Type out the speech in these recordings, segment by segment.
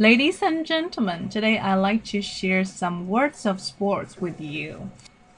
Ladies and gentlemen, today I like to share some words of sports with you.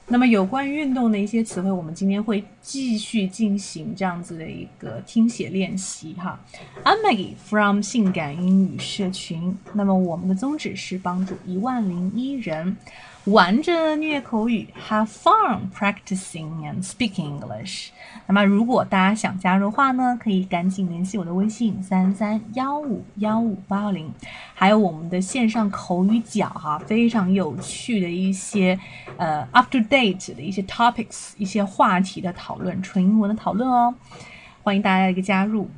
那么有关运动的一些词汇，我们今天会继续进行这样子的一个听写练习哈。I'm Maggie from 性感英语社群。那么我们的宗旨是帮助一万零一人。玩着虐口语，have fun practicing and speaking English。那么，如果大家想加入的话呢，可以赶紧联系我的微信三三幺五幺五八零，还有我们的线上口语角哈，非常有趣的一些呃 up to date 的一些 topics，一些话题的讨论，纯英文的讨论哦，欢迎大家的一个加入。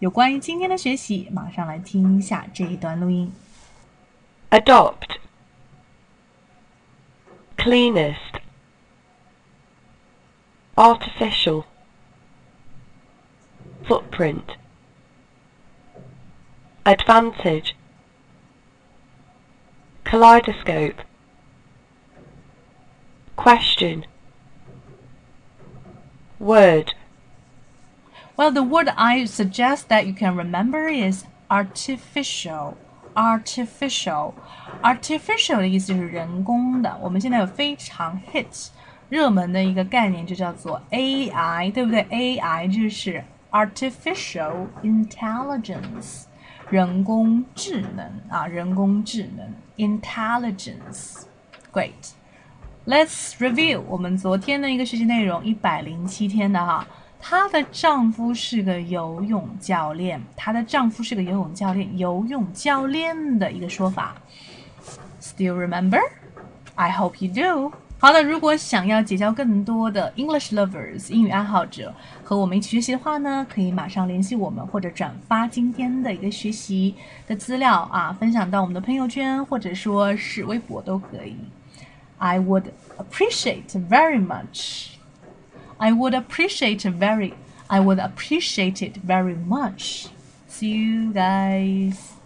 有关于今天的学习，马上来听一下这一段录音。Adopt. Cleanest. Artificial. Footprint. advantage kaleidoscope question word Well, the word I suggest that you can remember is artificial. artificial artificial 的意思是人工的。我们现在有非常 hit 热门的一个概念，就叫做 AI，对不对？AI 就是 artificial intelligence， 人工智能啊，人工智能 intelligence。Great。Let's review 我们昨天的一个学习内容，一百零七天的哈。她的丈夫是个游泳教练。她的丈夫是个游泳教练，游泳教练的一个说法。Still remember? I hope you do. 好的，如果想要结交更多的 English lovers 英语爱好者和我们一起学习的话呢，可以马上联系我们，或者转发今天的一个学习的资料啊，分享到我们的朋友圈或者说是微博都可以。I would appreciate very much. I would appreciate very I would appreciate it very much. See you guys.